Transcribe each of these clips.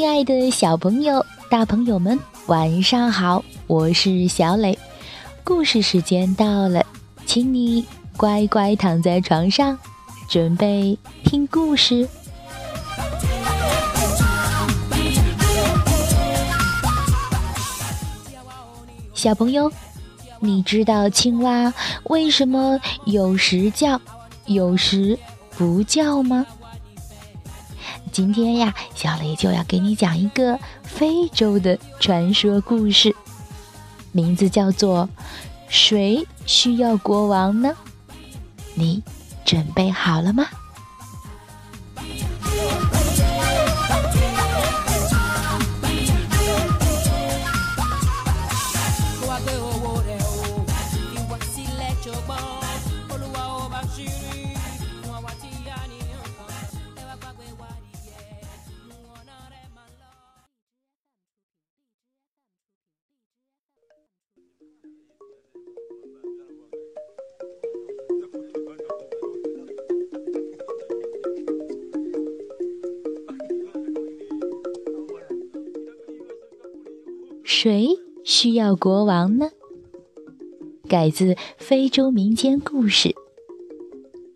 亲爱的小朋友、大朋友们，晚上好！我是小磊，故事时间到了，请你乖乖躺在床上，准备听故事。小朋友，你知道青蛙为什么有时叫，有时不叫吗？今天呀，小雷就要给你讲一个非洲的传说故事，名字叫做《谁需要国王呢》。你准备好了吗？谁需要国王呢？改自非洲民间故事，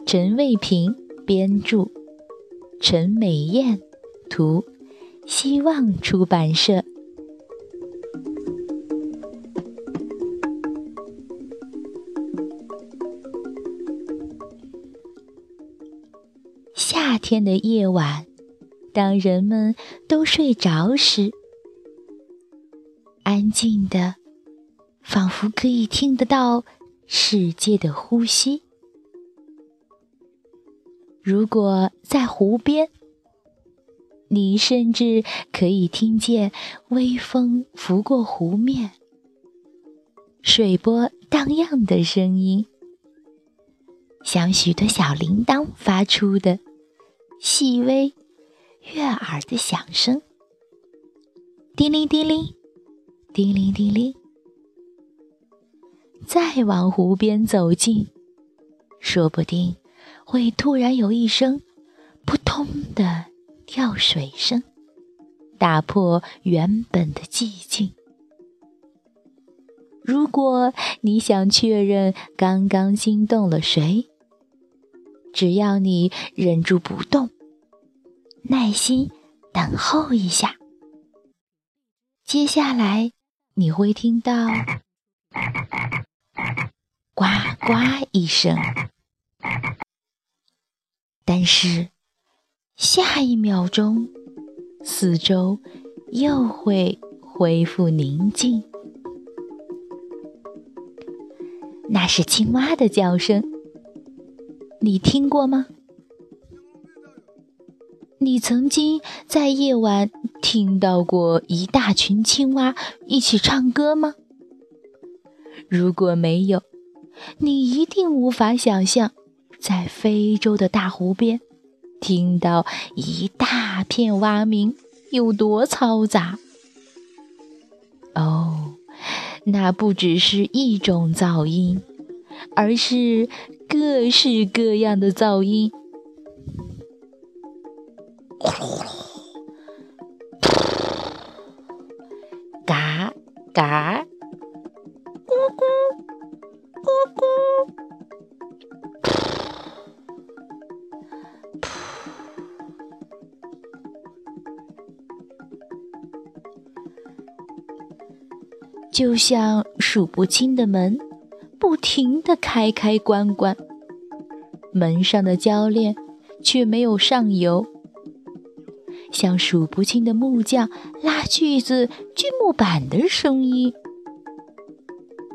陈卫平编著，陈美艳图，希望出版社。夏天的夜晚，当人们都睡着时。安静的，仿佛可以听得到世界的呼吸。如果在湖边，你甚至可以听见微风拂过湖面、水波荡漾的声音，像许多小铃铛发出的细微、悦耳的响声，叮铃叮铃。叮铃叮铃，再往湖边走近，说不定会突然有一声“扑通”的跳水声，打破原本的寂静。如果你想确认刚刚惊动了谁，只要你忍住不动，耐心等候一下，接下来。你会听到“呱呱”一声，但是下一秒钟，四周又会恢复宁静。那是青蛙的叫声，你听过吗？你曾经在夜晚听到过一大群青蛙一起唱歌吗？如果没有，你一定无法想象，在非洲的大湖边听到一大片蛙鸣有多嘈杂。哦，那不只是一种噪音，而是各式各样的噪音。呼噜，嘎嘎，咕咕咕咕，就像数不清的门，不停的开开关关，门上的铰链却没有上油。像数不清的木匠拉锯子锯木板的声音，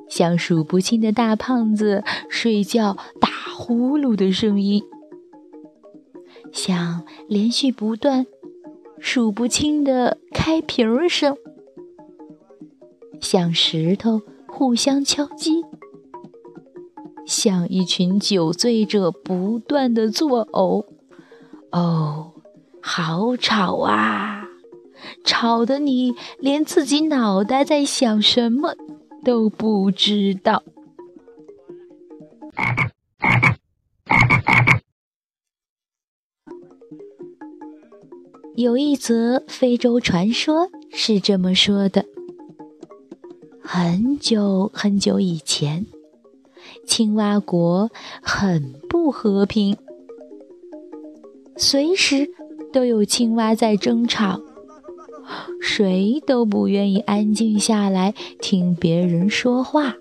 像数不清的大胖子睡觉打呼噜的声音，像连续不断、数不清的开瓶声，像石头互相敲击，像一群酒醉者不断的作呕。哦。好吵啊！吵得你连自己脑袋在想什么都不知道。有一则非洲传说是这么说的：很久很久以前，青蛙国很不和平，随时都有青蛙在争吵，谁都不愿意安静下来听别人说话。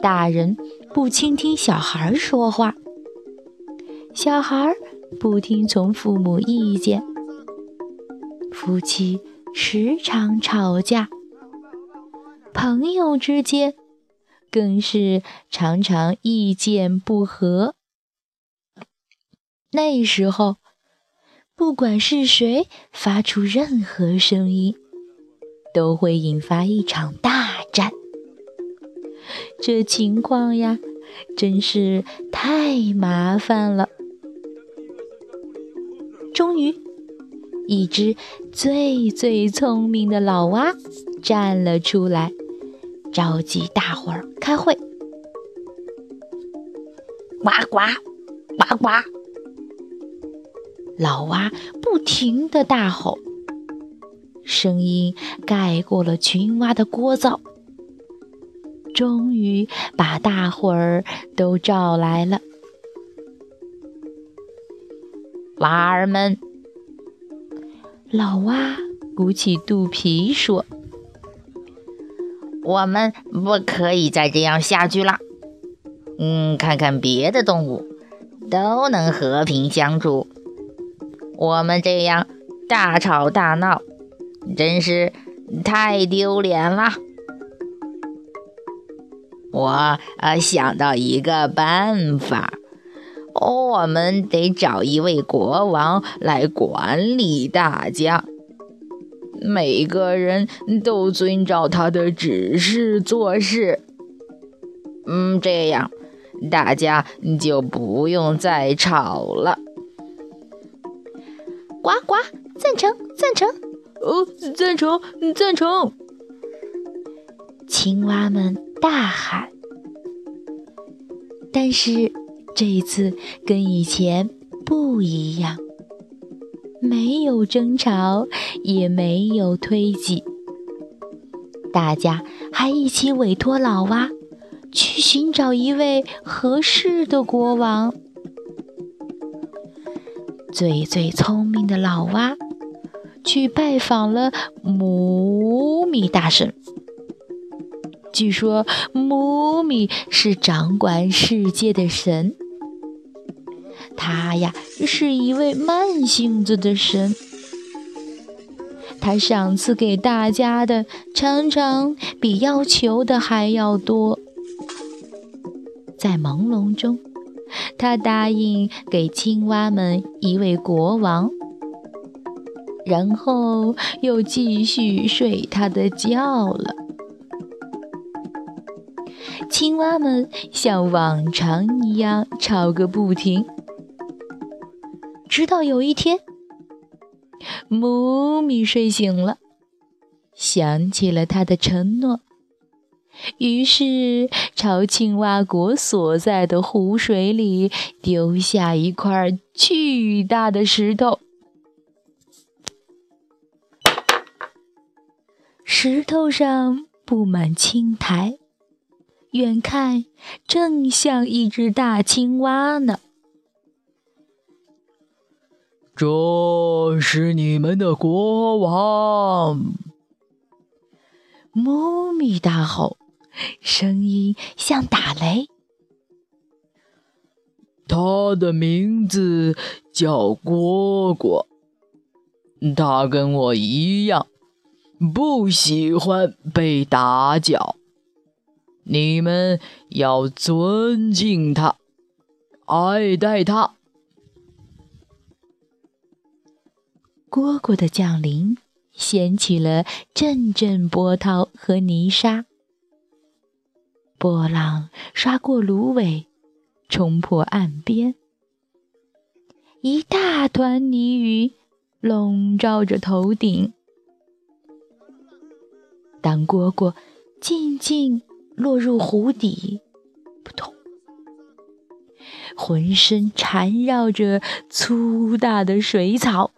大人不倾听小孩说话，小孩。不听从父母意见，夫妻时常吵架，朋友之间更是常常意见不合。那时候，不管是谁发出任何声音，都会引发一场大战。这情况呀，真是太麻烦了。终于，一只最最聪明的老蛙站了出来，召集大伙儿开会。呱呱，呱呱！老蛙不停地大吼，声音盖过了群蛙的聒噪。终于把大伙儿都召来了。娃儿们，老蛙鼓起肚皮说：“我们不可以再这样下去了。嗯，看看别的动物都能和平相处，我们这样大吵大闹，真是太丢脸了。我呃想到一个办法。”我们得找一位国王来管理大家，每个人都遵照他的指示做事。嗯，这样大家就不用再吵了。呱呱，赞成，赞成，哦，赞成，赞成！青蛙们大喊，但是。这一次跟以前不一样，没有争吵，也没有推挤，大家还一起委托老蛙去寻找一位合适的国王。最最聪明的老蛙去拜访了姆米大神。据说姆米是掌管世界的神。他呀是一位慢性子的神，他赏赐给大家的常常比要求的还要多。在朦胧中，他答应给青蛙们一位国王，然后又继续睡他的觉了。青蛙们像往常一样吵个不停。直到有一天，姆米睡醒了，想起了他的承诺，于是朝青蛙国所在的湖水里丢下一块巨大的石头。石头上布满青苔，远看正像一只大青蛙呢。这是你们的国王！猫咪大吼，声音像打雷。他的名字叫蝈蝈，他跟我一样，不喜欢被打搅。你们要尊敬他，爱戴他。蝈蝈的降临掀起了阵阵波涛和泥沙，波浪刷过芦苇，冲破岸边，一大团泥雨笼罩着头顶。当蝈蝈静静落入湖底，扑通，浑身缠绕着粗大的水草。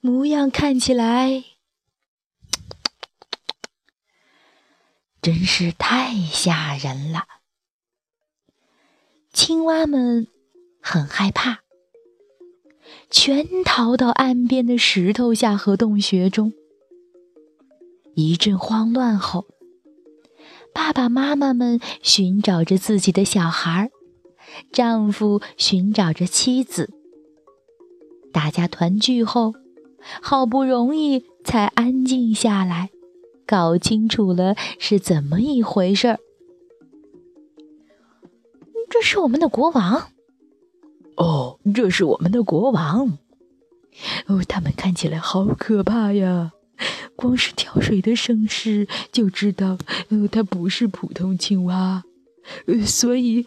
模样看起来真是太吓人了。青蛙们很害怕，全逃到岸边的石头下和洞穴中。一阵慌乱后，爸爸妈妈们寻找着自己的小孩，丈夫寻找着妻子。大家团聚后，好不容易才安静下来，搞清楚了是怎么一回事儿。这是我们的国王。哦，这是我们的国王。哦，他们看起来好可怕呀！光是跳水的声势就知道，呃，它不是普通青蛙。呃，所以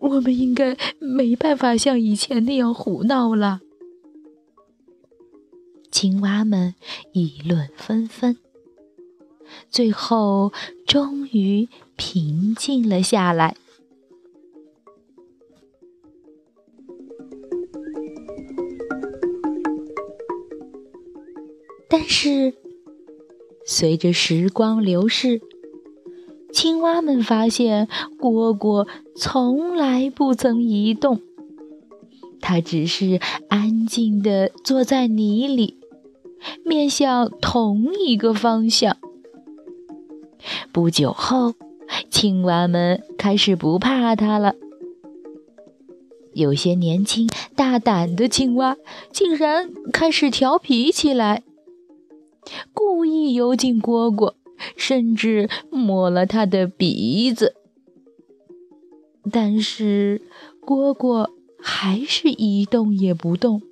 我们应该没办法像以前那样胡闹了。青蛙们议论纷纷，最后终于平静了下来。但是，随着时光流逝，青蛙们发现蝈蝈从来不曾移动，它只是安静地坐在泥里，面向同一个方向。不久后，青蛙们开始不怕它了。有些年轻大胆的青蛙竟然开始调皮起来。故意游进蝈蝈，甚至摸了他的鼻子，但是蝈蝈还是一动也不动。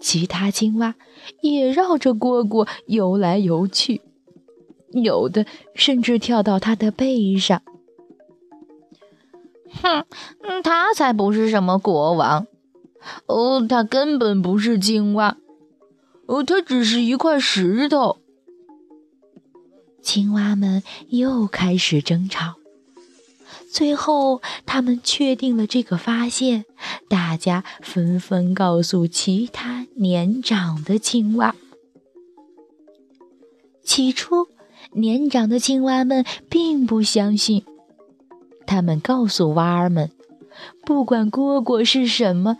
其他青蛙也绕着蝈蝈游来游去，有的甚至跳到他的背上。哼，他才不是什么国王，哦，他根本不是青蛙。哦，他只是一块石头。青蛙们又开始争吵，最后他们确定了这个发现，大家纷纷告诉其他年长的青蛙。起初，年长的青蛙们并不相信，他们告诉蛙儿们，不管蝈蝈是什么，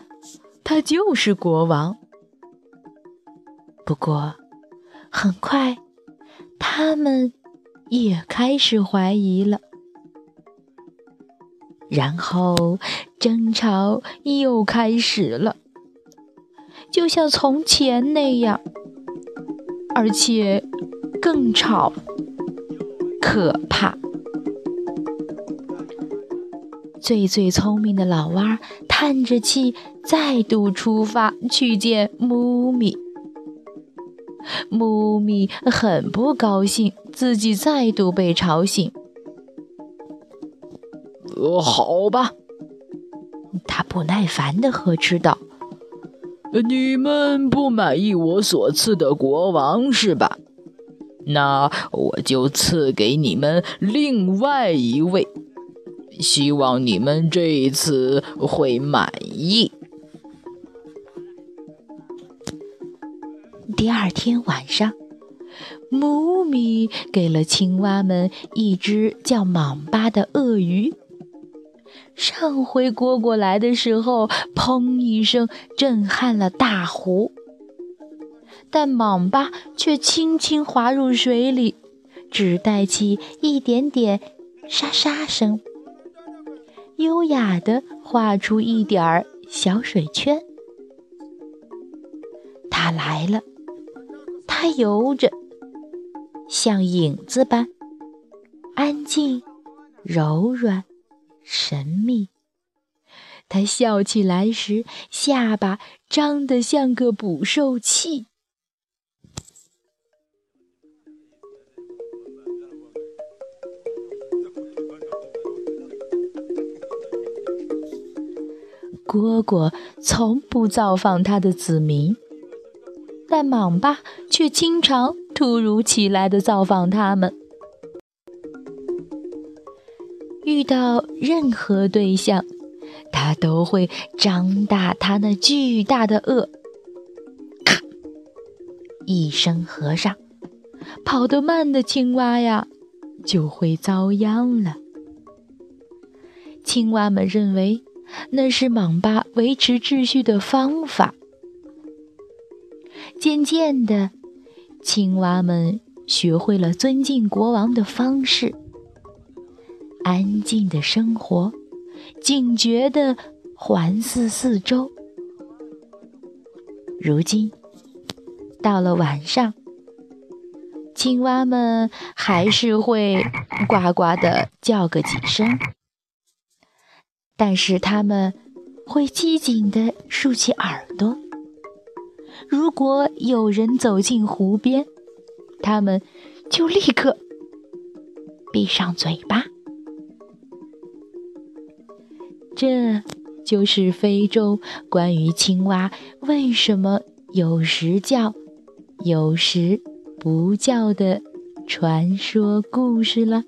他就是国王。不过，很快，他们也开始怀疑了。然后，争吵又开始了，就像从前那样，而且更吵、可怕。最最聪明的老蛙叹着气，再度出发去见姆咪。姆咪很不高兴，自己再度被吵醒。呃，好吧，他不耐烦地呵斥道：“你们不满意我所赐的国王是吧？那我就赐给你们另外一位，希望你们这一次会满意。”第二天晚上，姆咪给了青蛙们一只叫莽巴的鳄鱼。上回蝈蝈来的时候，砰一声震撼了大湖，但蟒巴却轻轻滑入水里，只带起一点点沙沙声，优雅地画出一点儿小水圈。它来了。它游着，像影子般安静、柔软、神秘。它笑起来时，下巴张得像个捕兽器。蝈蝈从不造访它的子民。但莽巴却经常突如其来的造访他们。遇到任何对象，他都会张大他那巨大的颚，咔一声合上，跑得慢的青蛙呀，就会遭殃了。青蛙们认为那是蟒巴维持秩序的方法。渐渐的，青蛙们学会了尊敬国王的方式，安静的生活，警觉的环视四周。如今，到了晚上，青蛙们还是会呱呱的叫个几声。但是他们会机警地竖起耳朵。如果有人走进湖边，他们就立刻闭上嘴巴。这就是非洲关于青蛙为什么有时叫、有时不叫的传说故事了。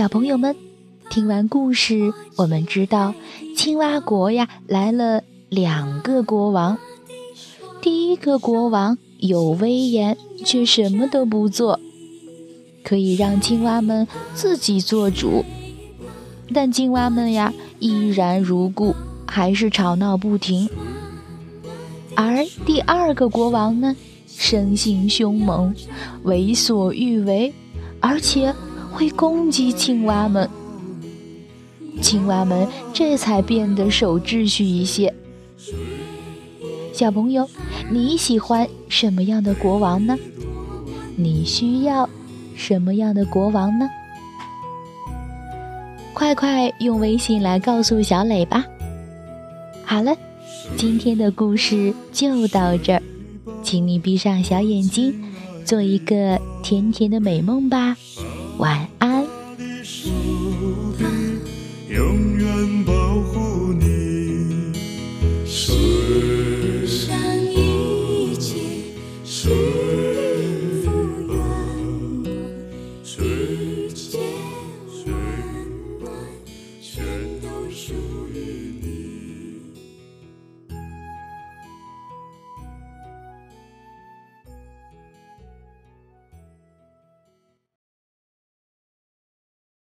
小朋友们，听完故事，我们知道青蛙国呀来了两个国王。第一个国王有威严，却什么都不做，可以让青蛙们自己做主。但青蛙们呀依然如故，还是吵闹不停。而第二个国王呢，生性凶猛，为所欲为，而且。会攻击青蛙们，青蛙们这才变得守秩序一些。小朋友，你喜欢什么样的国王呢？你需要什么样的国王呢？快快用微信来告诉小磊吧。好了，今天的故事就到这儿，请你闭上小眼睛，做一个甜甜的美梦吧。晚安。